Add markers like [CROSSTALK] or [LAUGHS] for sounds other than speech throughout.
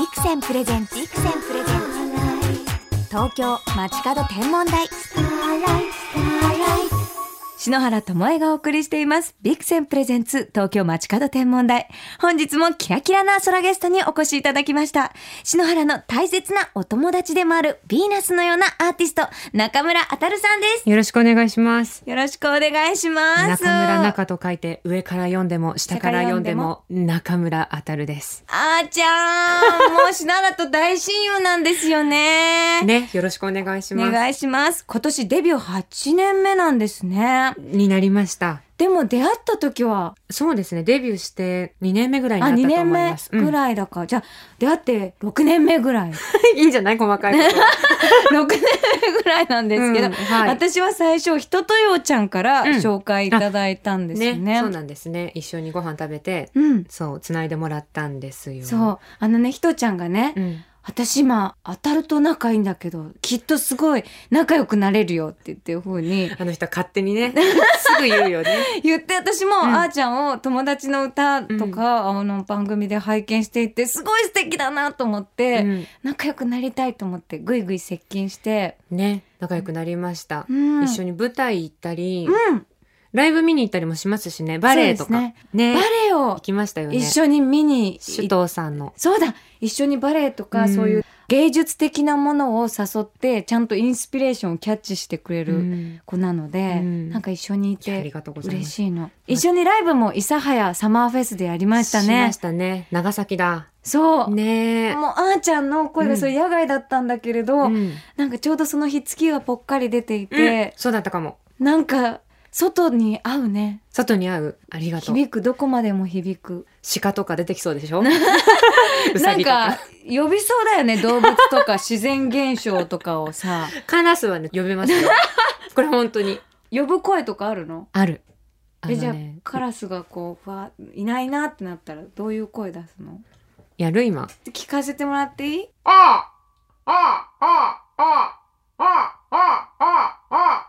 ビクセンプレゼンツ。ビクセンプレゼンツ。東京街角天文台。篠原智恵がお送りしています。ビクセンプレゼンツ東京街角天文台。本日もキラキラな空ゲストにお越しいただきました。篠原の大切なお友達でもあるヴィーナスのようなアーティスト、中村あたるさんです。よろしくお願いします。よろしくお願いします。中村中と書いて上から読んでも下から読んでも中村あたるです。あーちゃん、もう篠原と大親友なんですよね。[LAUGHS] ね、よろしくお願いします。お願いします。今年デビュー8年目なんですね。になりました。でも出会った時は、そうですね、デビューして2年目ぐらいにあ、2なったと年目思います。ぐらいだから、じゃあ出会って6年目ぐらい。う [LAUGHS] んいいんじゃない細かいこと。[LAUGHS] 6年目ぐらいなんですけど、うんはい私は最初、人とようちゃんからうん紹介いただいたんですよね。ね、そうなんですね。一緒にご飯食べて、うん。そう、繋いでもらったんですよ。そう。あのね、ひとちゃんがね、うん。私今、当たると仲いいんだけど、きっとすごい仲良くなれるよって言っていう風にあの人は勝手にね、[LAUGHS] すぐ言うよね。言って、私も、うんあーちゃんを友達の歌とか、あの番組で拝見していて、すごい素敵だなと思って、うん仲良くなりたいと思って、ぐいぐい接近して、ね、仲良くなりました。うん一緒に舞台行ったり、うん。ライブ見に行ったりもしますしね、バレエとか。ねねバレエを行きましたよね。一緒に見に首藤さんの。そうだ一緒にバレエとか、うんそういう芸術的なものを誘ってちゃんとインスピレーションをキャッチしてくれうるん子なので、うんなんか一緒にいありてがとうございます。嬉しいの一緒にライブも諫早サマーフェスでやりましたしねましたね。長崎だ。そう、ねえ。もうあーちゃんの声がそれ野外だったんだけれど、うんなんかちょうどその日月がぽっかり出ていうんて、そうだったかも。なんか外に合うね外に合う。ありがとう。響くどこまでも響く鹿とか出てきそうでしょ？[LAUGHS] うなんかか。呼びそうだよね動物とか自然現象とかをさカラスはね、呼べますよ。[LAUGHS] これ本当に。呼ぶ声とかあるの？ある。あえじゃあ。カラスがこうふわいないなってなったらどういう声出すの？やる今。聞かせてもらっていい？ああああああああ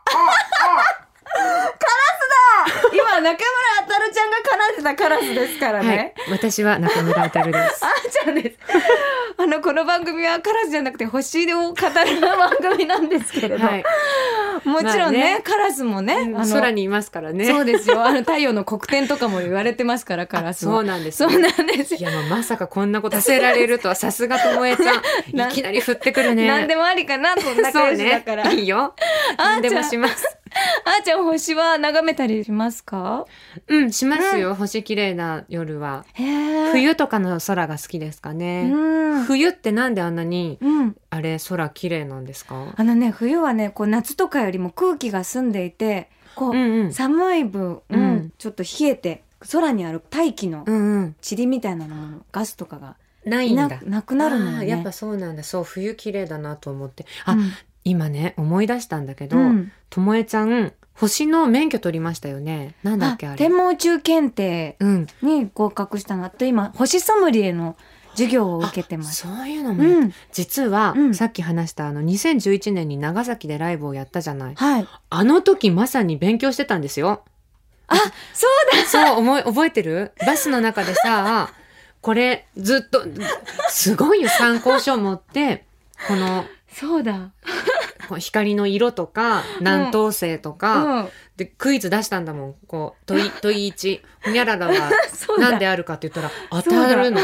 今中村あたるちゃんが奏でたカラスですからはいね、。私は中村あです。[LAUGHS] あーちゃんですあのこの番組はカラスじゃなくて星を語る番組なんですけれど、はい。もちろんね,、まあねカラスもね、あの空にいますからね。そうですよあの太陽の黒点とかも言われてますからカラスはそうなんですね。そうなんですよいや、まあまさかこんなことさせられるとは、さすがともえちゃん。[LAUGHS] ないきなり振ってくるね。何でもありかなそんな仲良しだから、ね。いいよ。何でもします。[LAUGHS] あーちゃん星は眺めたりしますか？うん、しますよ。星綺麗な夜は。冬とかの空が好きですかうね。ん、冬ってなんであんなに、うん、あれ、空綺麗なんですか？あのね冬はねこう夏とかよりも空気が澄んでいてこう、うんうん。寒い分、うんうんちょっと冷えて空にある大気のうんうん。塵みたいなのもガスとかがないんだ。ななくなるのよねやっぱそうなんだ。そう、冬綺麗だなと思って。あ、うん今ね、思い出したんだけど、うんともえちゃん、星の免許取りましたよね。なんだっけあれ。天文宇宙検定うん。に合格したのあと今星ソムリエの授業を受けてます。そういうのも、うん、実は、うんさっき話したあの2011年に長崎でライブをやったじゃない。はい。あの時まさに勉強してたんですよ。あ、そうだ。そう、思い、覚えてる？バスの中でさ、[LAUGHS] これずっと、すごいよ、参考書持って、この、そうだ。こう光の色とか、南東星とか、うん。で、クイズ出したんだもん。こう、問い、[LAUGHS] 問い1、ほにゃららは。何であるかって言ったら、当たるの。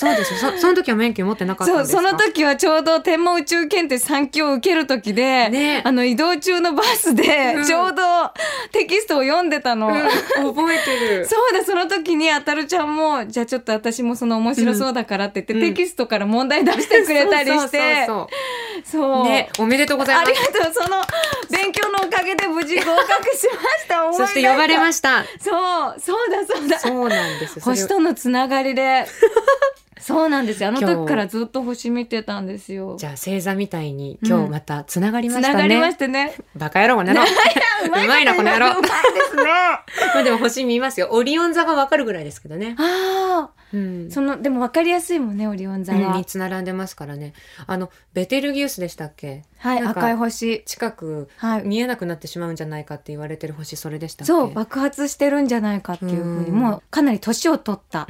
そうですよ。そその時は免許持ってなかったんそう、ですか？その時はちょうど天文宇宙検定3級を受ける時で、ねあの移動中のバスでうんちょうどテキストを読んでたの。うん覚えてる。[LAUGHS] そうだ、その時にあたるちゃんも、じゃあちょっと私もその面白そうだからって言って、うんテキストから問題出してくれたりして、そうね、おめでとうございあります。がとう。その勉強のおかげで無事合格しました。[LAUGHS] そして呼ばれました。そう、そうだそうだ。そうなんです。星とのつながりで。そうなんですよ。あの時からずっと星見てたんですよ。じゃあ星座みたいに今日またつながりまつしたね。ながりましてね。バカ野郎 [LAUGHS] この野郎。うまいなこの野郎うまいですね。[LAUGHS] まあでも星見ますよ。オリオン座がわかるぐらいですけどね。ああ、うん。そのでも分かりやすいもんねオリオン座うんは、3つ並んでますからね。あのベテルギウスでしたっけ？はい赤い星。近くはい。見えなくなってしまうんじゃないかって言われてる星それでしたっけ？そう爆発してるんじゃないかっていうふうにうん。もうかなり年を取った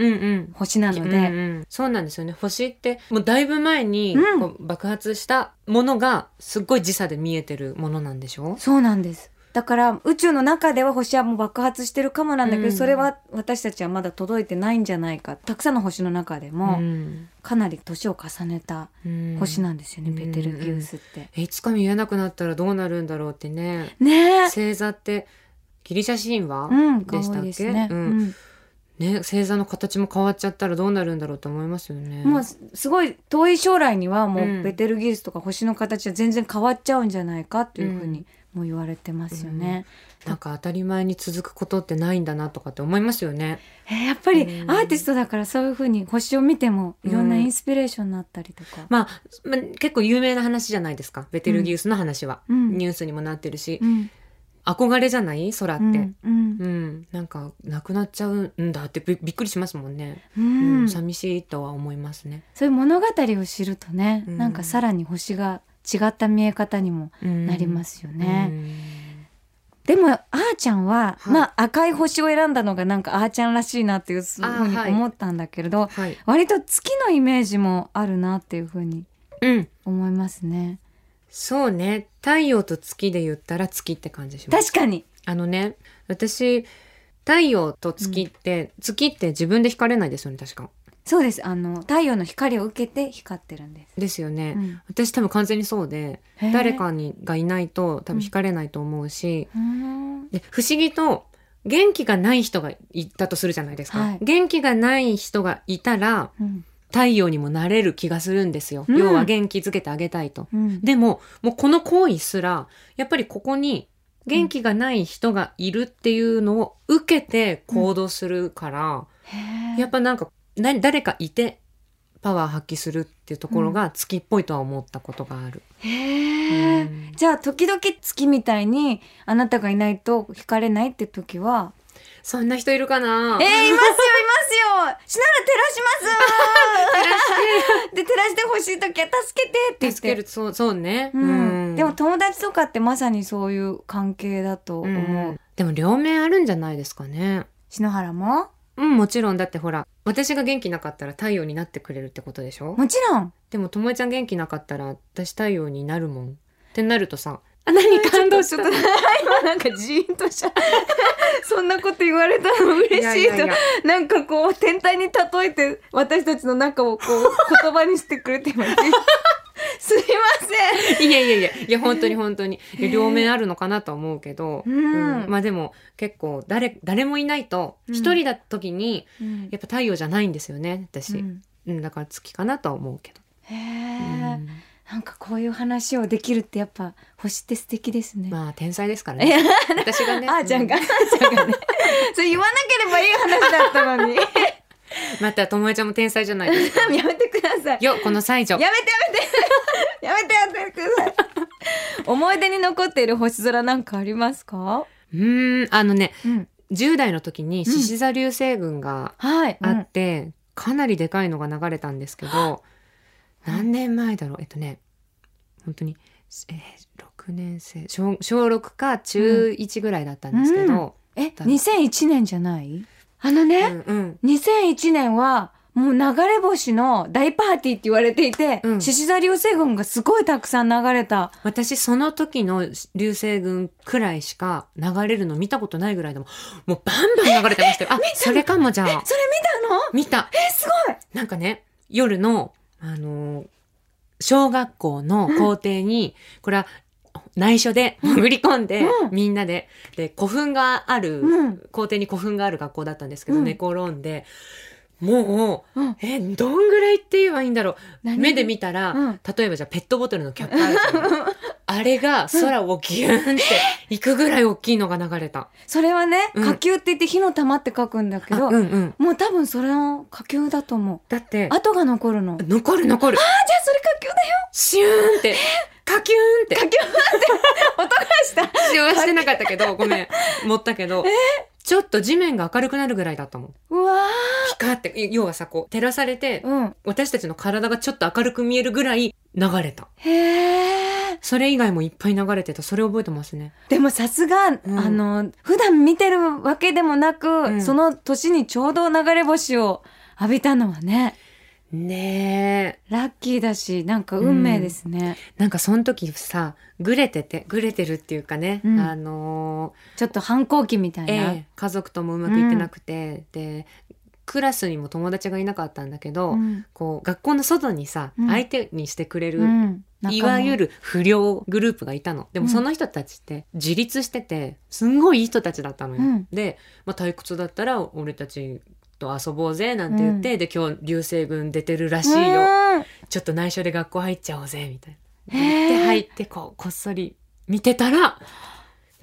星なので、うんうん、そうなんですよね。星ってもうだいぶ前にうん。こう爆発したものがすっごい時差で見えてるものなんでしょ？そうなんですだから宇宙の中では星はもう爆発してるかもなんだけど、うん。それは私たちはまだ届いてないんじゃないか。たくさんの星の中でもん。かなり年を重ねたうん。星なんですよね、うん。ベテルギウスって。えいつか見えなくなったらどうなるんだろうってね。ね。え星座ってギリシャ神話、うん、でしたっけ？ね。ううん。んね星座の形も変わっちゃったらどうなるんだろうと思いますよね。もうすすごい遠い将来にはもうん。うベテルギウスとか星の形は全然変わっちゃうんじゃないかっていうふうにもう言われてますよね。なんか当たり前に続くことってないんだなとかって思いますよね。えーやっぱりうん。アーティストだからそういうふうに星を見てもいろんなインスピレーションになったりとか。まあ、まあ、結構有名な話じゃないですか。ベテルギウスの話は、うん。ニュースにもなってるし、うん。憧れじゃない？空って、ううん。んうん。なんかなくなっちゃうんだってびびっくりしますもんね、ううんん。寂しいとは思いますね。そういう物語を知るとね、うん。なんかさらに星が違った見え方にもなりますすよね。でもあーちゃんは、はいまあ赤い星を選んだのがなんかあーちゃんらしいなっていうふうに思ったんだけれど、はい、割と月のイメージもあるなっていうふうにうん、思いますね。そうね太陽と月で言ったら月って感じします。確かに。あのね私太陽と月って、月って自分で光れないですよね確か。そうです。あの太陽の光を受けて光ってるんです。ですよね。うん。私多分完全にそうで誰かにがいないと多分光れないと思うし、うーん。で不思議と元気がない人がいたとするじゃないですか、はい。元気がない人がいたらうん。太陽にもなれる気がするんですよ、うん。要は元気づけてあげたいと。うん。でももうこの行為すらやっぱりここに元気がない人がいるっていうのを受けて行動するから、へー。やっぱなんかな誰かいてパワー発揮するっていうところが月っぽいとは思ったことがある。へー。うん。じゃあ時々月みたいにあなたがいないと光れないって時は？そんな人いるかな？えー、いますよいますよ。しなら照らします。[LAUGHS] で照らしてほしい時は助けてって言って。助ける。そうそうね、うん、でも友達とかってまさにそういう関係だと思う、うん。でも両面あるんじゃないですかね。篠原も？うんもちろん。だってほら私が元気なかったら太陽になってくれるってことでしょ？もちろん。でもともえちゃん元気なかったら私太陽になるもん。ってなるとさあ何 [LAUGHS] 感動しちゃった今 [LAUGHS] なんかジーンとした。[LAUGHS] そんなこと言われたの？嬉しいと。なんかこう天体に例えて私たちの中をこう言葉にしてくれてますすいません。いやいやいやいや本当に本当に。両面あるのかなとは思うけど、うん。まあでも結構誰誰もいないとうん一人だった時にうん。やっぱ太陽じゃないんですよね私、ううんんだから月かなとは思うけど、へえ、うん。なんかこういう話をできるってやっぱ星って素敵ですね。まあ天才ですからね。私がね。あーちゃんが、あうーち [LAUGHS] ゃんがね。それ言わなければいい話だったのに。や [LAUGHS] またともえちゃんも天才じゃないですか [LAUGHS] めてください。よこの才女やめてやめて [LAUGHS] やめてやめてください。思い出に残っている星空なんかありますか？うーんあのねうん。10代の時に獅子座流星群がはい。あって、かなりでかいのが流れたんですけど何年前だろう？えっとね本当に、えー、6年生小小6か中1ぐらいだったんですけど、え、2001年じゃない？あのうんね、うん。2001年はもう流れ星の大パーティーって言われていてうん。獅子、座流星群がすごいたくさん流れた。私その時の流星群くらいしか流れるの見たことないぐらいでももうバンバン流れてましたよ。あ [LAUGHS] それかもじゃあ。それ見たの？見た。え、すごい。なんかね夜のあのー小学校の校庭に、これは内緒で潜り込んで、うん。みんなで。で古墳がある、うん。校庭に古墳がある学校だったんですけど、うん。寝転んでもう、うんえどんぐらいって言えばいいんだろう何？目で見たら、うん例えばじゃあペットボトルのキャップあるじゃんあれが空をギューンって行くぐらい大きいのが流れた。それはね、うん火球って言って火の玉って書くんだけど、あうんうん。もう多分それの火球だと思う。だって、跡が残るの。あ、じゃ残る残る。あそれ火球だよ。シューンって、カキューンって。火球って音がした。使用はしてなかったけど、ごめん。持ったけど、ちょっと地面が明るくなるぐらいだったもん。うわピカって、要はさ、こう、照らされてー、うん。私たちの体がちょっと明るく見えるぐらい流れた。へえ。それ以外もいっぱい流れてた。それ覚えてますね。でもさすが、んあの、普段見てるわけでもなく、んその年にちょうど流れ星を浴びたのはね、ねえ。ラッキーだし、なんか運命ですね。なんかその時さ、ぐれてて、ぐれてるっていうかね、うんあのちょっと反抗期みたいーな。ええ家族ともうまくいってなくて、で、クラスにも友達がいなかったんだけど、うんこう、学校の外にさ、うん相手にしてくれる、うんいわゆる。る不良グループがいたの。でもうんその人たちって自立してて、すんごいいい人たちだったのよ。うんで、まあ、退屈だったら俺たちと遊ぼうぜなんて言って、で、今日流星群出てるらしいよ。うんちょっと内緒で学校入っちゃおうぜ、みたいな。で、入ってこう、こっそり見てたら、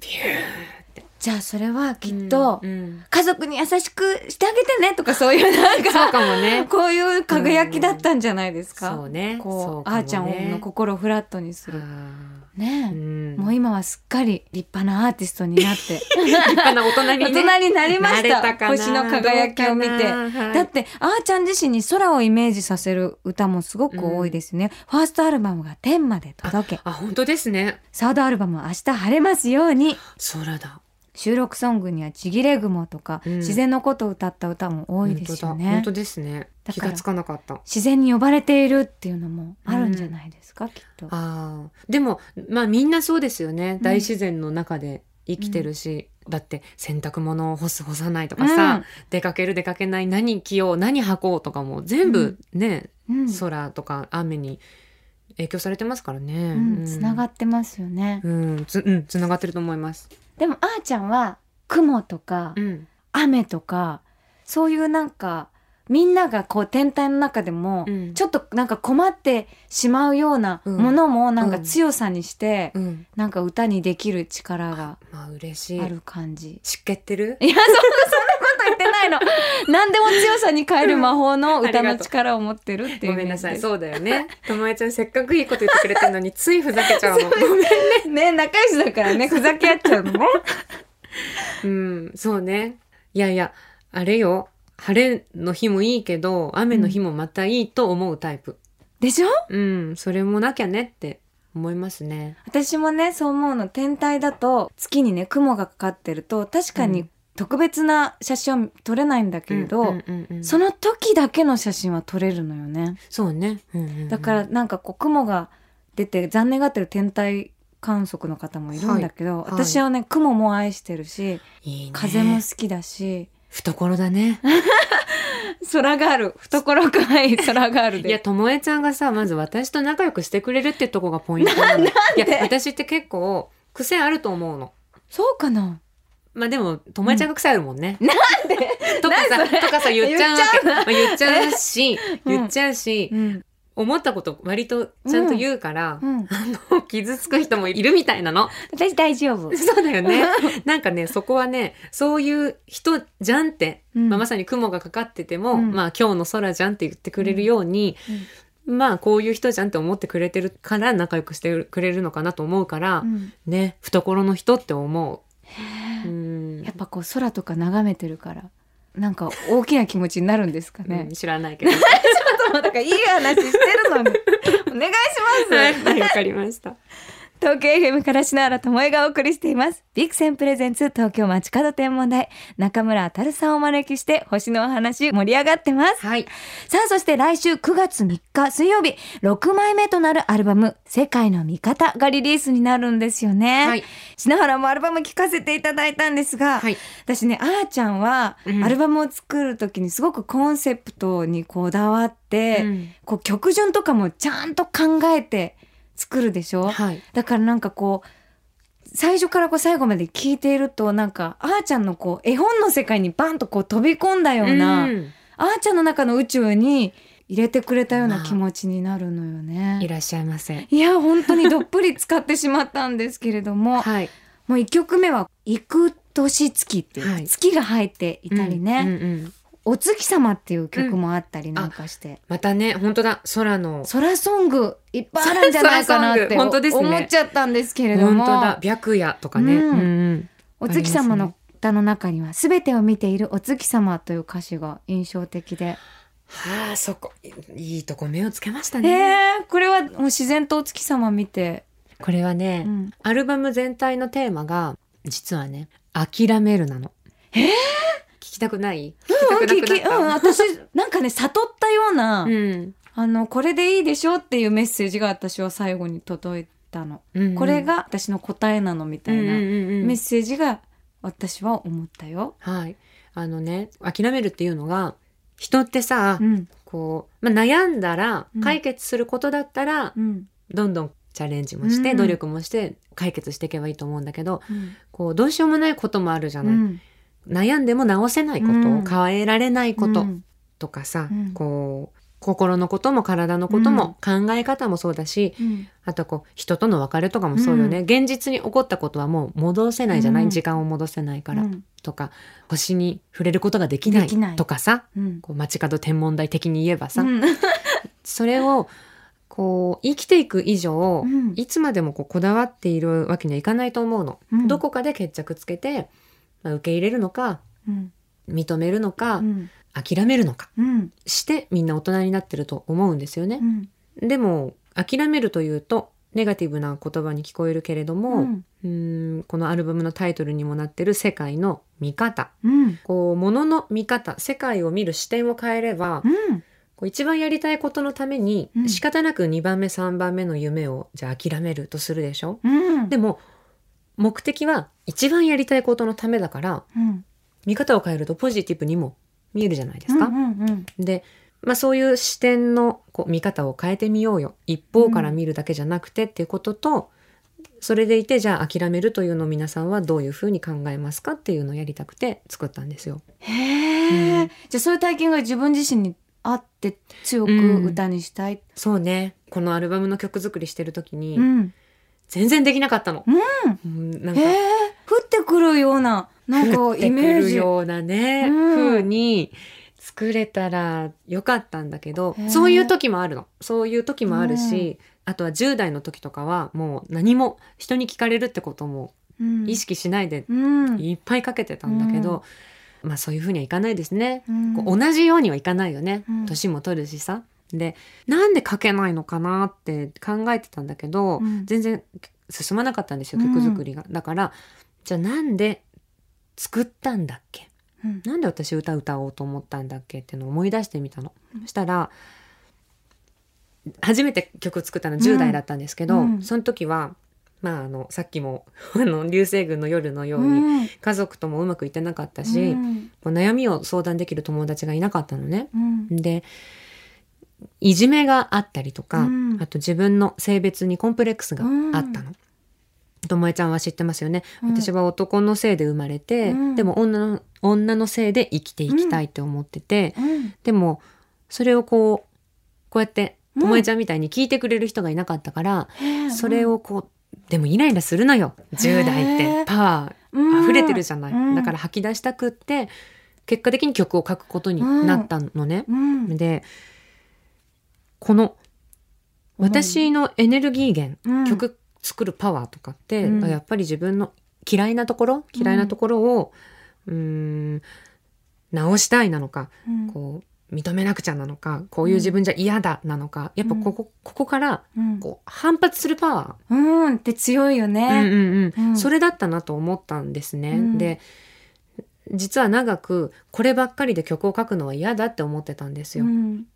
ビュじゃあそれはきーっと、うんうん家族に優しくしてあげてねとかそういうなんか、そうかもね。[LAUGHS] こういう輝きだったんじゃないですか？そうね。こうねあーちゃんの心をフラットにする。あねえ、ーうんもう今はすっかり立派なアーティストになって。[LAUGHS] 立派な大人にね。大人になりました星の輝きを見てはいだってあーちゃん自身に空をイメージさせる歌もすごく多いですね、ファーストアルバムが天まで届けあ、本当ですね。サードアルバムは明日晴れますように空だ。収録ソングにはちぎれ雲とか、うん自然のことを歌った歌も多いですよね本当ですね。気がつかなかった。自然に呼ばれているっていうのもあるんじゃないですか、きっとああ。でも、まあみんなそうですよね。大自然の中で生きてるし。だって洗濯物を干す干さないとかさ、出かける出かけない何着よう何履こうとかも全部ね、うん空とか雨に影響されてますからね。うん、つながっってますよね、うん、つうん、つながってると思います。でもあーちゃんは雲とかうん。雨とかそういうなんかみんながこう天体の中でも、うんちょっとなんか困ってしまうようなものもなんか強さにして、うん。なんか歌にできる力がまあ嬉しい。ある感じ。湿気ってる？いやそんなそんなってないの。何でも強さに変える魔法の歌の力を持ってるっていう。ごめんなさい。そうだよね。ともえちゃんせっかくいいこと言ってくれてるのについふざけちゃうの。ごめん。ね仲良しだからねふざけ合っちゃうのね。うん、そうね。いやいや、あれよ。晴れの日もいいけど、雨の日もまたいいと思うタイプ。でしょ？うん、それもなきゃねって思いますね。私もねそう思うの天体だと月にね雲がかかってると確かにうん特別な写真は撮れないんだけれど、その時だけの写真は撮れるのよね。そうね。うんうんうんだからなんかこう雲が出て残念がってる天体観測の方もいるんだけど、はい私はね雲も愛してるしいいね。風も好きだし懐だね。[LAUGHS] 空がある懐深い空があるでいや、ともえちゃんがさ、まず私と仲良くしてくれるってとこがポイントなの。[LAUGHS] いや、私って結構、癖あると思うの。そうかな？まあでも、ともえちゃんが癖あるもんね。なんで？とかさ、とかさ、言っちゃう。わけ。言っちゃう？まあ言っちゃうし、うん。言っちゃうし、うん。思ったこと割とちゃんと言うから、うん。あの、傷つく人もいるみたいなの。私大丈夫、そうだよね。なんかね、そこはね、そういう人じゃんって、うん。まあ、まさに雲がかかってても、うん。まあ今日の空じゃんって言ってくれるように、まあこういう人じゃんって思ってくれてるから仲良くしてくれるのかなと思うから、うん。ね、懐の人って思う。うんやっぱこう空とか眺めてるからなんか大きな気持ちになるんですかね、うん知らないけど。[LAUGHS] ちょっとだからいい話してるのにお願いします、はい、わかりました。東京 FM から篠原智恵がお送りしています。ビクセンプレゼンツ東京街角天文台。中村あたるさんをお招きして星のお話盛り上がってます。はい。さあそして来週9月3日水曜日6枚目となるアルバム世界の味方がリリースになるんですよね。はい。篠原もアルバム聴かせていただいたんですが、はい。私ねあーちゃんはうんアルバムを作る時にすごくコンセプトにこだわって、うんこう曲順とかもちゃんと考えて作るでしょ、はい。だからなんかこう最初からこう最後まで聞いているとなんかあーちゃんのこう絵本の世界にバンとこう飛び込んだような、うんあーちゃんの中の宇宙に入れてくれたような気持ちになるのよね。いらっしゃいませ。いや本当にどっぷり使ってしまったんですけれどもはい。もう1曲目は「幾年月」っていう、はい月が入っていたりね「うんうんうんお月様」っていう曲もあったりなんかして、またね、本当だ、空の。空ソングいっぱいあるんじゃないかなって [LAUGHS] グ本当ですね。思っちゃったんんですけれども。本当だ、白夜とかね。うん。うんお月様の歌の中には「すべてを見ているお月様」という歌詞が印象的で、はあそこいいとこ目をつけましたえね、ー、これはもう自然とお月様見て、これはね、うん。アルバム全体のテーマが実はね諦めるなの。えー聞きたくない？聞きたくな聞きくなった？うん、私なんかね悟ったような、うん。あのこれでいいでしょっていうメッセージが私は最後に届いたの、うん。これが私の答えなのみたいな、うんうんうんうん。メッセージが私は思ったよ。はい。あのね諦めるっていうのが人ってさ、うん。こう、まあ、悩んだらうん。解決することだったら、うん。どんどんチャレンジもして、うん。努力もして解決していけばいいと思うんだけどうん。こうどうしようもないこともあるじゃない、うん悩んでも直せないこと、うん。変えられないことうん。とかさ、うん。こう心のことも体のことも、考え方もそうだしうん。あとこう人との別れとかもそうよね、現実に起こったことはもう戻せないじゃない、うん。時間を戻せないから、うん。とか星に触れることができない。とかさうん。こう街角天文台的に言えばさ、うん。[LAUGHS] それをこう生きていく以上、うん。いつまでもこうこだわっているわけにはいかないと思うの。うん。どこかで決着つけて、まあ、受け入れるのかうん。認めるのか、うん。諦めるのか。うん。してみんな大人になってると思うんですよね。う。ん。でも諦めるというとネガティブな言葉に聞こえるけれども、うん。んこのアルバムのタイトルにもなってる世界の見方。うん。こう物の見方世界を見る視点を変えれば、うん。こう一番やりたいことのためにうん。仕方なく2番目3番目の夢をじゃあ諦めるとするでしょ？うん。でも目的は一番やりたいことのためだからうん見方を変えるとポジティブにも見えるじゃないですか。うんうんで、まあ、そういう視点のこう見方を変えてみようよ一方から見るだけじゃなくてっていうことと、それでいてじゃあ諦めるというのを皆さんはどういうふうに考えますかっていうのをやりたくて作ったんですよ。へえ、うんじゃあそういう体験が自分自身にあって強く歌にしたい。そうねこのアルバムの曲作りしてる時にうん。全然できなかったの。うん。うんなんか。へえ、降ってくるような、なんかイメージ。るようなね、うん。風に作れたらよかったんだけどへー。そういう時もあるの。そういう時もあるし、あとは10代の時とかはもう何も人に聞かれるってこともうん。意識しないでうん。いっぱいかけてたんだけど、まあそういう風にはいかないですね、うん。こう同じようにはいかないよね。うん。年も取るしさでなんで書けないのかなって考えてたんだけど、うん。全然進まなかったんですようん曲作りが、だからじゃあなんで作ったんだっけ？うん。なんで私歌歌おうと思ったんだっけっていうのを思い出してみたの。そしたら初めて曲作ったの10代だったんですけど、うん。その時はまああのさっきも [LAUGHS] あの流星群の夜のようにうん。家族ともうまくいってなかったし、うん。悩みを相談できる友達がいなかったのね。うん。でいじめがあったりとか、うん。あと自分の性別にコンプレックスがあったの。ともえちゃんは知ってますよね、うん。私は男のせいで生まれて、うん。でも女の女のせいで生きていきたいって思ってて、うん。でもそれをこうこうやってうん。ともえちゃんみたいに聞いてくれる人がいなかったから、それをこうでもイライラするのよ。10代ってパワうん。ー溢れてるじゃない、うん。だから吐き出したくって結果的に曲を書くことになったのね。うん。でこの私のエネルギー源、うん。曲作るパワーとかって、うん。やっぱり自分の嫌いなところ嫌いなところをうーん直したいなのかうん。こう認めなくちゃなのかこういう自分じゃ嫌だなのかやっぱここ,、ここからうん。こう反発するパワうん。って強いよー、ね。うんうんうん。うん。それだったなと思ったんですね。うん。で実は長くこればっかりで曲を書くのは嫌だって思ってたんですよ。うん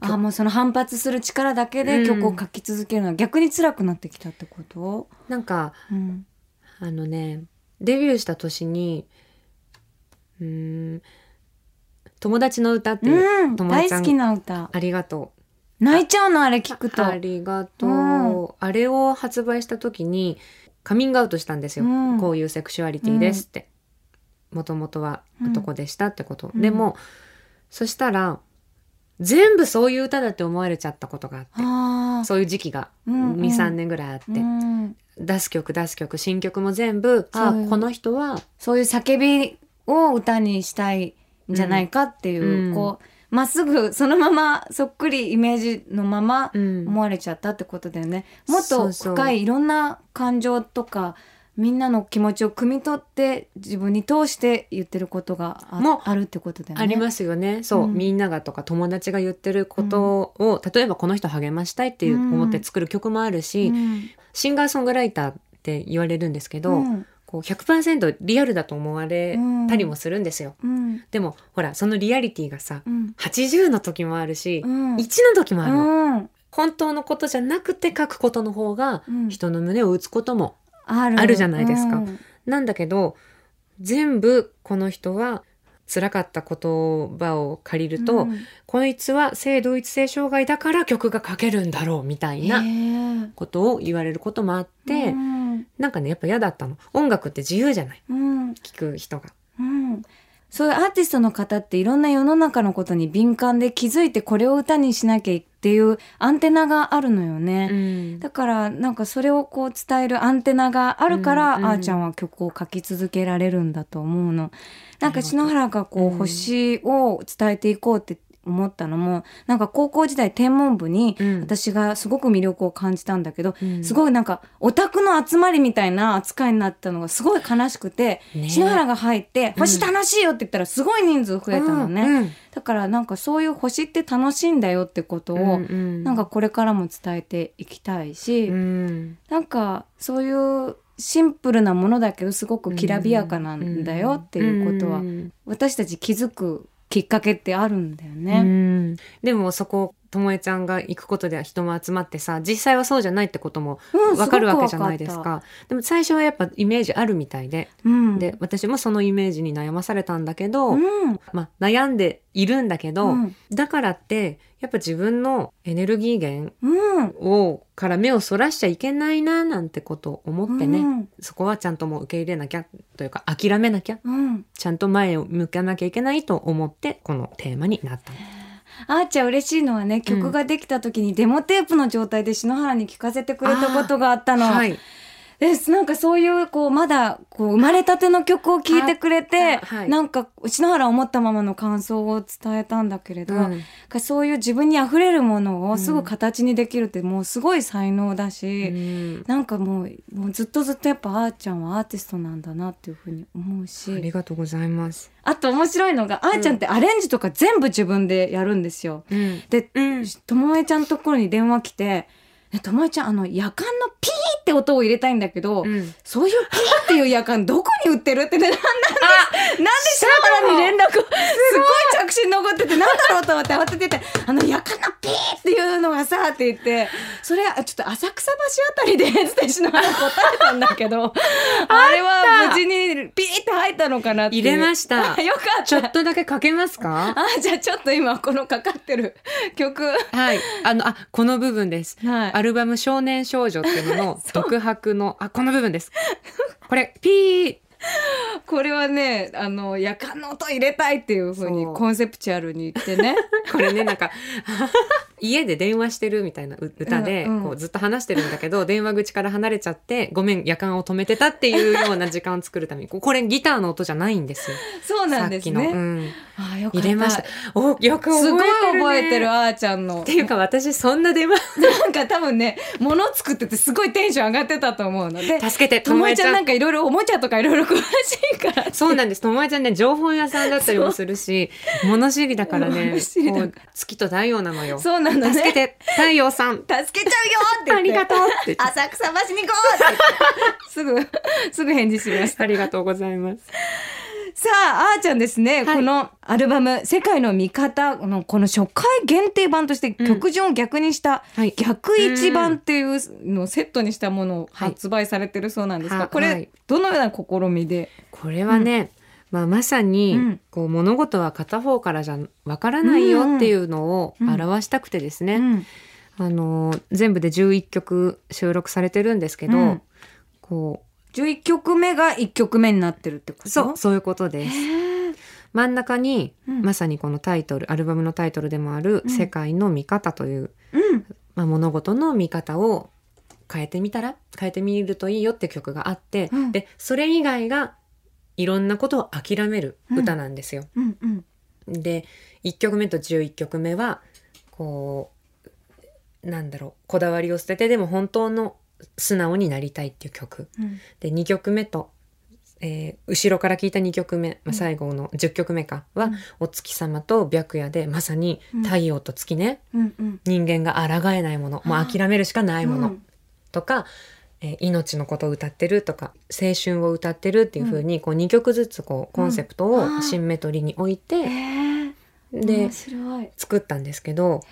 あもうその反発する力だけで曲を書き続けるのは逆に辛くなってきたってこと、なんかうん。あのねデビューした年にうーん友達の歌っていう、うん、大好きな歌。ありがと泣いちゃうのあれ聞くうと。ありがとう、うん。あれを発売した時にカミングアウトしたんですよ、うん。こういうセクシュアリティですって。もともとは男でしたってこと、うん。でもそしたら全部そういう歌だって思われちゃったことがあって。そういう時期が。うんうん。23年ぐらいあって、うん。出す曲出す曲新曲も全部あこの人はそういう叫びを歌にしたいんじゃないかっていう、うん。こうまっすぐそのままそっくりイメージのままうん。思われちゃったってことだよね。もっと深いいろんな感情とかみんなの気持ちを汲み取って自分に通して言ってることがあもあるってことだよね。ありますよね。そう、うんみんながとか友達が言ってることを、例えばこの人励ましたいっていううん。思って作る曲もあるし、うん。シンガーソングライターって言われるんですけど、うん。こう100%リアルだと思われたりもするんですよ。うん。でもほらそのリアリティがさうん。80の時もあるし、うん。1の時もあるの、うん。本当のことじゃなくて書くことの方がうん。人の胸を打つこともある。あるじゃないですか。うん。なんだけど全部この人は辛かった言葉を借りると、うん。こいつは性同一性障害だから曲が書けるんだろうみたいなことを言われることもあって、うん。なんかねやっぱ嫌だったの。音楽って自由じゃない。うん。聞く人が。うん。そういうアーティストの方っていろんな世の中のことに敏感で気づいてこれを歌にしなきゃっていうアンテナがあるのよね。うんだからなんかそれをこう伝えるアンテナがあるから、うんうんあーちゃんは曲を書き続けられるんだと思うの。なんか篠原がこう、うん星を伝えていこうって思ったのもなんか高校時代天文部にうん。私がすごく魅力を感じたんだけど、うん。すごいなんかオタクの集まりみたいな扱いになったのがすごい悲しくて、ね篠原が入って「うん。星楽しいよ」って言ったらすごい人数増えたのね、うん。だからなんかそういう星って楽しいんだよってことを、うんうん。なんかこれからも伝えていきたいし、うん。なんかそういうシンプルなものだけどすごくきらびやかなんだよっていうことは、うん。私たち気づくきっかけってあるんだようね。んでもそこともえちゃんが行くことで人も集まってさ実際はそうじゃないってこともうんわかるわけじゃないですごくわか。でも最初はやっぱイメージあるみたいで、うん、で私もそのイメージに悩まされたんだけど、うん。まあ、悩んでいるんだけど、うん。だからってやっぱ自分のエネルギー源うん。をから目をそらしちゃいけないななんてことを思ってね、うん。そこはちゃんともう受け入れなきゃというか諦めなきゃうん、ちゃんと前を向かなきゃいけないと思ってこのテーマになったの。あーちゃん嬉しいのはね曲ができた時にデモテープの状態で篠原に聞かせてくれたことがあったの。はい、ですなんかそういうこうまだこう生まれたての曲を聴いてくれて、あはい。なんか篠原思ったままの感想を伝えたんだけれど、うん。そういう自分にあふれるものうんをすぐ形にできるってもうすごい才能だし、うん。なんかもうもうずっとずっとやっぱあーちゃんはアーティストなんだなっていうふうに思うあしりがとうございます。あと面白いのがあーちゃんってアレンジとか全部自分でやるんですよ。うん、でうん、ともえちゃんのところに電話来て「ねともえちゃんあの夜間のピーって音を入れたいんだけど、うん。そういうピーっていう夜間 [LAUGHS] どこに売ってる?」ってねなんでなんで篠原に連絡すごい。着信残っててなんだろうと思って慌ててて「あの夜間のピーっていうのがさ」って言って「それちょっと浅草橋あたりで」[LAUGHS] って篠原答えたんだけどあれは無事にピーって入ったのかな入れました。あ [LAUGHS] よかった。ちょっとだけかけますか？あじゃあちょっと今このかかってる曲。はい。あの、あ、この部分です。はい。アルバム少年少女っていうのの [LAUGHS] 独白の、あ、この部分です。これ、ピー [LAUGHS] これはねあの夜間の音入れたいっていうふうにコンセプチュアルに言ってね [LAUGHS] これね、なんか、[LAUGHS] 家で電話してるみたいなう歌で、うんうんこうずっと話してるんだけど、電話口から離れちゃって、ごめん、夜間を止めてたっていうような時間を作るために、ここれギターの音じゃないんですよ。そうなんですさっきの。うねん。あよか入れました。お、よく覚えてる、すごね。い覚えてるあーちゃんのっていうか私そんな電話なんか多分ね物作っててすごいテンション上がってたと思うので助けてともえちゃんなんんかいろいろおもちゃとかいろいろ詳しいからそうなんです。ともえちゃんね、情報屋さんだったりもするし、物知りだからね、物知りだからこう月と太陽なのよ。そうなのね助けて、太陽さん。助けちゃうよってありがとうって浅草橋に行こうってすぐすぐ返事しましたありがとうございます。さあ、あーちゃんですね、はい。このアルバム、世界の味方のこの初回限定版として曲順を逆にした、はい。逆一版っていうのをセットにしたものをはい発売されてるそうなんですが、はこれ、はい。どのような試みで？これはね、まあ、まさに、うん。こう物事は片方からじゃわからないよっていうのをうん表したくてですね、うん。あの全部で11曲収録されてるんですけど、うん。こ11曲目が1曲目になってるってこと？うそうそういうことです。真ん中に、うん。まさにこのタイトルアルバムのタイトルでもある「うん。世界の見方」という、うん。まあ、物事の見方を変えてみたら？変えてみるといいよって曲があって、うん。でそれ以外がいろんなことを諦める歌なんですよ。うんうん。で1曲目と11曲目はこうなんだろうこだわりを捨ててでも本当の素直になりたいっていう曲。うん。で2曲目と、えー後ろから聞いた2曲目、まあ、最後の10曲目かは、うん。お月様と白夜でまさに太陽と月ね、うんうん。人間が抗えないもの。もう諦めるしかないもの、うん。とか、えー命のことを歌ってるとか青春を歌ってるっていう風にこう2曲ずつこうコンセプトをシンメトリーに置いへて、えで作ったんですけど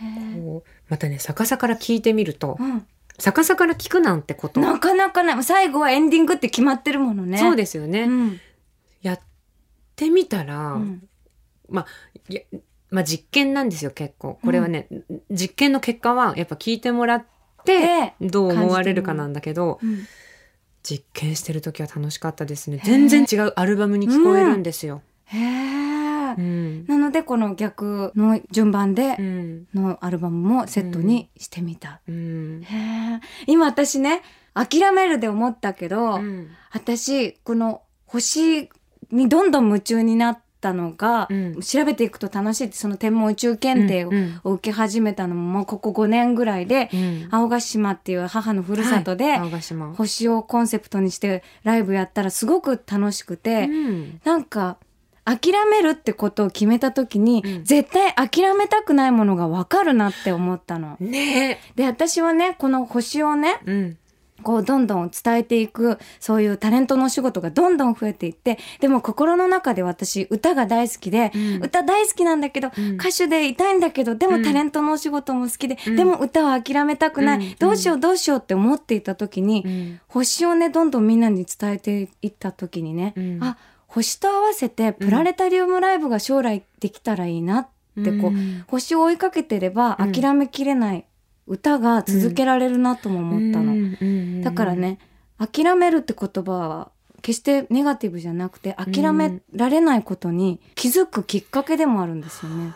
またね逆さから聞いてみるとうん逆さから聞くなんてこと、なかなかない。最後はエンディングって決まってるものね。そうですよね、うん。やってみたら、うん。まあまあ実験なんですよ結構。これはね、実験の結果はやっぱ聞いてもらってでどう思われるかなんだけどうん。実験してる時は楽しかったですね。全然違うアルバムに聞こえるんですよ。へえうん。なのでこの逆の順番でうん。のアルバムもセットにしてみた、うん。今私ね諦めるで思ったけど、うん。私この星にどんどん夢中になったのが、うん。調べていくと楽しいってその天文宇宙検定を,、うん。受け始めたのももうここ5年ぐらいで、うん。青ヶ島っていう母のふるさとで、はい。星をコンセプトにしてライブやったらすごく楽しくて、うん。なんか諦めるってことを決めた時に、うん。絶対諦めたくないものがわかるなって思ったの。ね。で私はねこの星をねえうん。こうどんどん伝えていくそういうタレントのお仕事がどんどん増えていってでも心の中で私歌が大好きで、うん。歌大好きなんだけど、うん。歌手でいたいんだけどでうん。もタレントのお仕事も好きで、うん。でも歌は諦めたくない、うん。どうしようどうしようって思っていた時に、うん。星をねどんどんみんなに伝えていった時にね、うん。あ星と合わせてプラネタリウムライブが将来できたらいいなってこう、うん。星を追いかけてればうん。諦めきれない歌が続けられるなとも思ったの。うん。うん。だからね諦めるって言葉は決してネガティブじゃなくて諦められないことに気づくきっかけでもあるんですよね。っ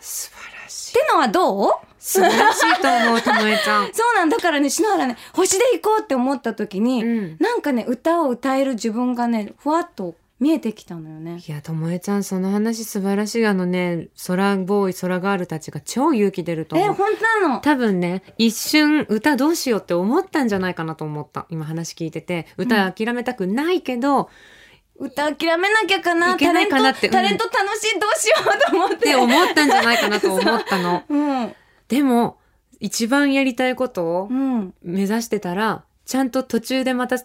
素晴らしい。てのはどう？素晴らしいと思うともえちゃん。[LAUGHS] そうなんだからね篠原ね星で行こうって思った時に、うん。なんかね歌を歌える自分がねふわっと見えてきたのよね。いや、ともえちゃん、その話素晴らしい。あのね、空ボーイ、空ガールたちが超勇気出るとえ思う。本当なの？多分ね、一瞬歌どうしようって思ったんじゃないかなと思った。今話聞いてて。歌諦めたくないけど、歌諦めなきゃかな？いけないかなってタレントタレント楽しいどうしようと思っ。ってて思ったんじゃないかなと思ったの [LAUGHS] うんでも、一番やりたいことをうん目指してたら、ちゃんと途中でまた、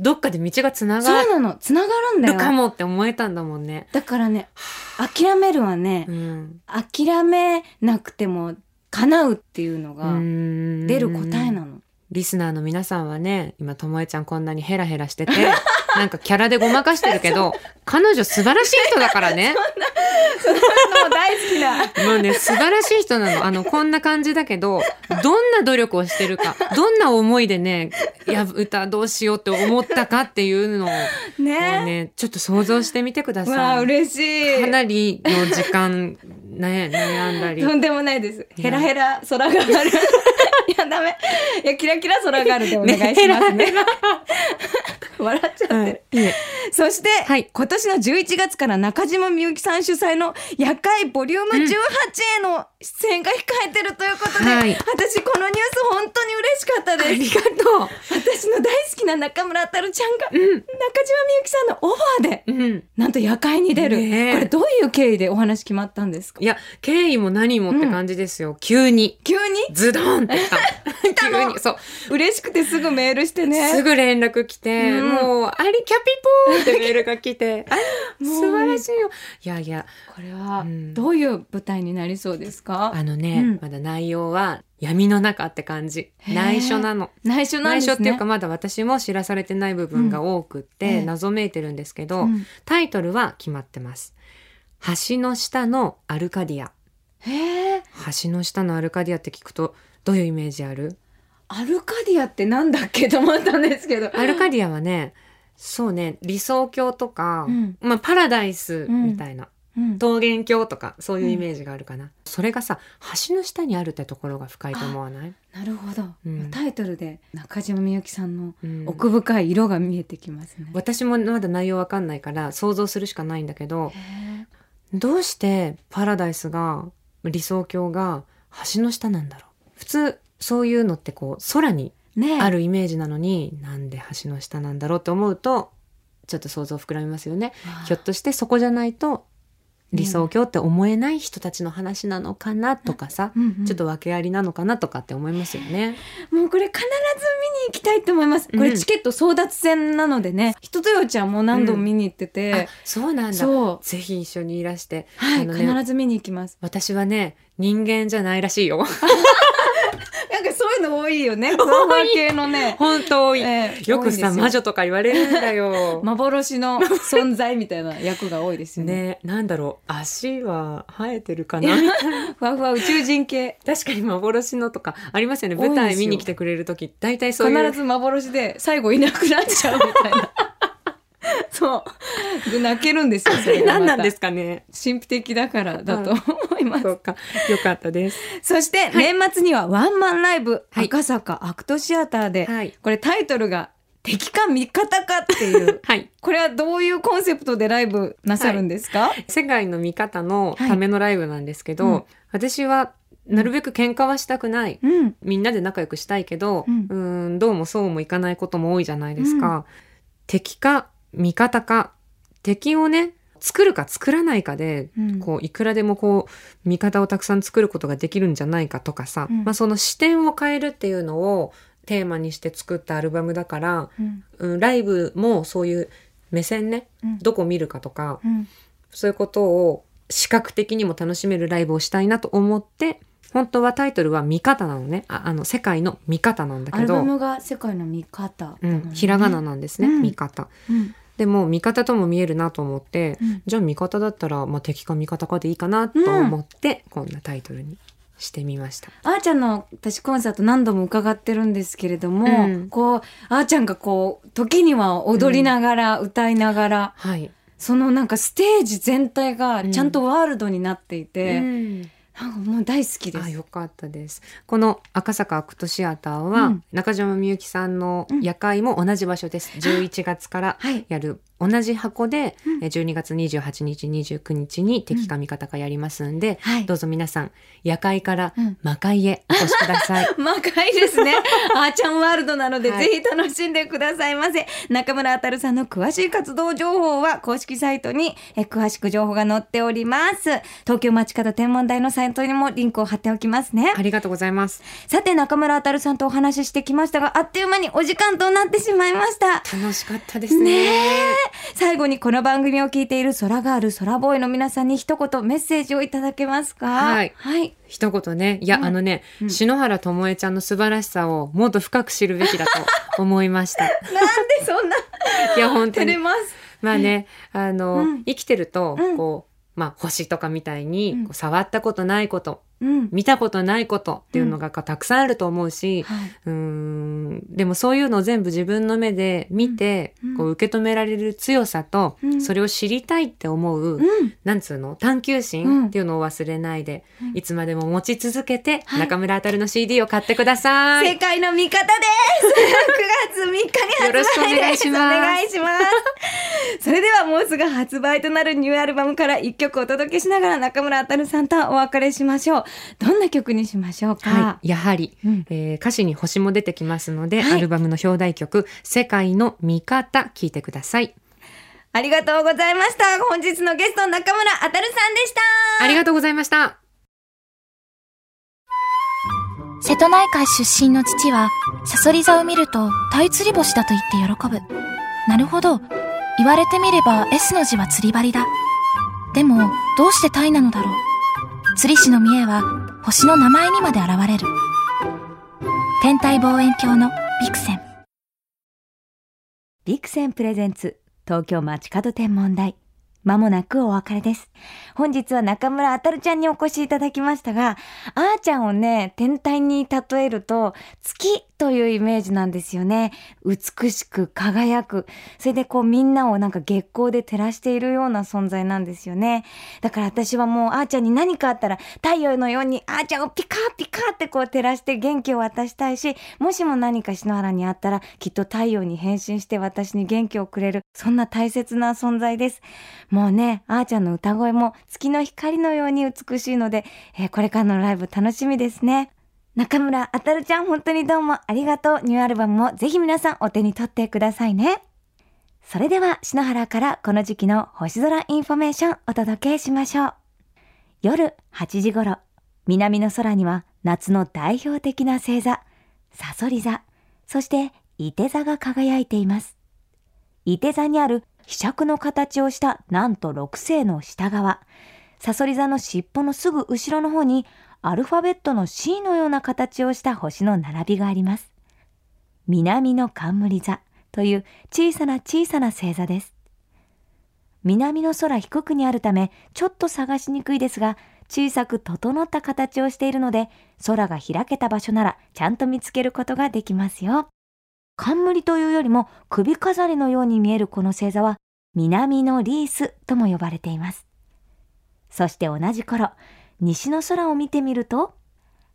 どっかで道がつながそうなのつながるんだるかよ。もって思えたんだもんね。だからね諦めるはねう、ん。諦めなくても叶うっていうのが出出る答えなの。リスナーの皆さんはね、今、ともえちゃんこんなにヘラヘラしてて、[LAUGHS] なんかキャラでごまかしてるけど、[LAUGHS] 彼女素晴らしい人だからね。[LAUGHS] もう大好きな。[LAUGHS] もうね、素晴らしい人なの。あの、こんな感じだけど、どんな努力をしてるか、どんな思いでね、いや、歌どうしようって思ったかっていうのを、ね。ね、ちょっと想像してみてくだわあさい。嬉しい。かなりの時間、ね、悩んだり。とんでもないです。ヘラヘラ空がある。[LAUGHS] いやダメ。いやキラキラ空があるでお願いしますね。[LAUGHS] 笑っちゃってる。はいいいねそして、はい今年の11月から中島みゆきさん主催の夜会ボリューム18への出演が控えてるということで、はい私このニュース本当に嬉しかったありです。がと私の大好きな中村たるちゃんが、う。うん。中島みゆきさんのオファーで、うん。なんと夜会に出る。ねえこれどういう経緯でお話決まったんですか？いや、経緯も何もって感じですよ。急に。急に？ズドンって来た。[LAUGHS] たの？急に。そう。嬉しくてすぐメールしてね。すぐ連絡来て、うんもう、ありキャピポーってメールが来て、[LAUGHS] 素晴らしいよ。いやいや、これはうんどういう舞台になりそうですか、あのね、うんまだ内容は闇の中って感じ。内緒なの。内緒なんね。内緒っていうかまだ私も知らされてない部分が多くって、謎めいてるんですけど、うんタイトルは決まってます。橋の下のアルカディア。へえ。橋の下のアルカディアって聞くとどういうイメージある？アルカディアってなんだっけと思ったんですけど。アルカディアはね、そうね、理想郷とか、うん。まあパラダイスみたいな、うん。桃源郷とかそういうイメージがあるかな。それがさ、橋の下にあるってところが深いと思わない？なるほど、うん。タイトルで中島みゆきさんのうん。奥深い色が見えてきますね。私もまだ内容わかんないから想像するしかないんだけど、へどうしてパラダイスが、理想郷が橋の下なんだろう？普通、そういうのってこう、空にあるイメージなのになんで橋の下なんだろうって思うとちょっと想像膨らみますよね。ひょっとしてそこじゃないと理想郷って思えない人たちの話なのかなとかさ、うんうんちょっと訳ありなのかなとかって思いますよね。もうこれ必ず見に行きたいと思います。これうんチケット争奪戦なのでね、人とよちゃんも何度も見に行ってて、あそうなんだ。そう。ぜひ一緒にいらして。はい、ね必ず見に行きます。私はね人間じゃないらしいよ。[LAUGHS] の多いよね。ふわふわ系のね。本当多い。ええよくさ魔女とか言われるんだよ。[LAUGHS] 幻の存在みたいな役が多いですよね。ねなんだろう足は生えてるかな？ふわふわ宇宙人系。[LAUGHS] 確かに幻のとかありますよね舞台見に来てくれる時大体そういう必ず幻で最後いなくなっちゃうみたいな。[LAUGHS] そう。で泣けるんですよ。それ [LAUGHS] 何なんですかね。神秘的だからだと思います。そうか。よかったです。そして年末にはワンマンライブ、はい。赤坂アクトシアターで、はい。これタイトルが敵か味方かっていう。[LAUGHS] はい。これはどういうコンセプトでライブなさるんですか、世界の見方のためのライブなんですけど、はいうん。私はなるべく喧嘩はしたくない、うん。みんなで仲良くしたいけど、うん。んどうもそうもいかないことも多いじゃないですか。敵か味方か敵をね作るか作らないかで、うん。こういくらでもこう味方をたくさん作ることができるんじゃないかとかさ、うん。まあ、その視点を変えるっていうのをテーマにして作ったアルバムだから、うん。うん、ライブもそういう目線ねうん。どこ見るかとかうん。そういうことを視覚的にも楽しめるライブをしたいなと思って本当はタイトルは「見方」なのね。ああの世界の見方なんだアルバけど、ムが世界の見方、うん、ひらがななんですね、うん。見方。うんでも味方とも見えるなと思って、うん。じゃあ味方だったら、まあ、敵か味方かでいいかなと思って、こんなタイトルにしてみました。あーちゃんの私コンサート何度も伺ってるんですけれども、うん。こうあーちゃんがこう時には踊りながら、歌いながらはい、そのなんかステージ全体がちゃんとワールドになっていて、もう大好きです。あよかったです。この赤坂アクトシアターは、うん。中島みゆきさんの夜会も同じ場所です、11月からはいやる同じ箱で、うんえ12月28日29日に敵か味方かやりますんで、はいどうぞ皆さん夜会からうん魔界へお越しください [LAUGHS] 魔界ですね。[LAUGHS] あーちゃんワールドなので、はいぜひ楽しんでくださいませ。中村あたるさんの詳しい活動情報は公式サイトにえ詳しく情報が載っております。東京町角天文台のサイトにもリンクを貼っておきますね。ありがとうございますさて中村あたるさんとお話ししてきましたが、あっという間にお時間となってしまいました。楽しかったですねねえ最後にこの番組を聞いている空ガール、空ボーイの皆さんに一言メッセージをいただけますか？はい。はい。一言ね。いや、うん。あのね、うん。篠原ともえちゃんの素晴らしさをもっと深く知るべきだと [LAUGHS] 思いました。なんでそんないや本当に。まあね、あの、うん。生きてると、うん。こう、まあ星とかみたいに、触ったことないこと、うん。見たことないことっていうのがたくさんあると思うし、はい。うーん、でもそういうのを全部自分の目で見て、うんこう受け止められる強さと、うんそれを知りたいって思う、うん。なんつうの？探求うん心っていうのを忘れないで、うんいつまでも持ち続けて、はい中村あたるの CD を買ってください。世界の味方です。[LAUGHS] 9月3日に発売です。よろしくお願いしますお願いします。それではもうすぐ発売となるニューアルバムから一曲お届けしながら中村あたるさんとお別れしましょう。どんな曲にしましょうか？はい、やはり、うんえー歌詞に星も出てきますので、はいアルバムの表題曲「世界の見方」聞いてください。ありがとうございました。本日のゲスト中村あたるさんでした。ありがとうございました。瀬戸内海出身の父は、サソリ座を見ると、タイ釣り星だと言って喜ぶ。なるほど。言われてみれば S の字は釣り針だ。でも、どうしてタイなのだろう。釣り師の見栄は、星の名前にまで現れる。天体望遠鏡のビクセン。ビクセンプレゼンツ東京街角天文台まもなくお別れです。本日は中村あたるちゃんにお越しいただきましたが、あーちゃんをね、天体に例えると、月というイメージなんですよね。美しく輝く。それでこうみんなをなんか月光で照らしているような存在なんですよね。だから私はもうあーちゃんに何かあったら太陽のようにあーちゃんをピカーピカーってこう照らして元気を渡したいし、もしも何か篠原にあったらきっと太陽に変身して私に元気をくれる。そんな大切な存在です。ももうね、あーちゃんの歌声も月の光のように美しいので、えーこれからのライブ楽しみですね。中村あたるちゃん本当にどうもありがとう。ニューアルバムもぜひ皆さんお手に取ってくださいね。それでは篠原からこの時期の星空インフォメーションお届けしましょう。夜8時頃、南の空には夏の代表的な星座、サソリ座、そして射手座が輝いています。伊手座にある飛尺の形をしたなんと6星の下側、サソリ座の尻尾のすぐ後ろの方にアルファベットの C のような形をした星の並びがあります。南の冠座という小さな小さな星座です。南の空低くにあるためちょっと探しにくいですが小さく整った形をしているので空が開けた場所ならちゃんと見つけることができますよ。冠というよりも首飾りのように見えるこの星座は南のリースとも呼ばれています。そして同じ頃、西の空を見てみると、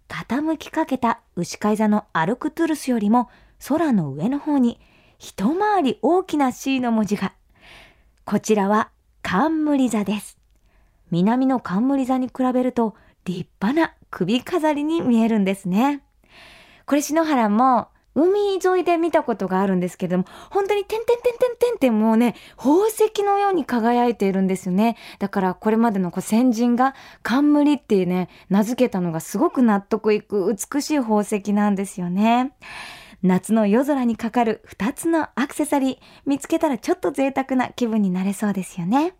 傾きかけた牛飼い座のアルクトゥルスよりも空の上の方に一回り大きな C の文字が。こちらは冠座です。南の冠座に比べると立派な首飾りに見えるんですね。これ篠原も海沿いで見たことがあるんですけれども、本当に点々点々点々もうね、宝石のように輝いているんですよね。だからこれまでのこう先人が冠っていうね、名付けたのがすごく納得いく美しい宝石なんですよね。夏の夜空にかかる2つのアクセサリー、見つけたらちょっと贅沢な気分になれそうですよね。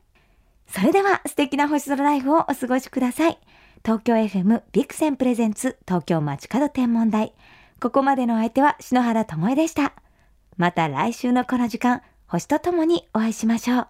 それでは素敵な星空ライフをお過ごしください。東京 FM ビクセンプレゼンツ東京街角天文台。ここまでの相手は篠原智恵でした。また来週のこの時間、星とともにお会いしましょう。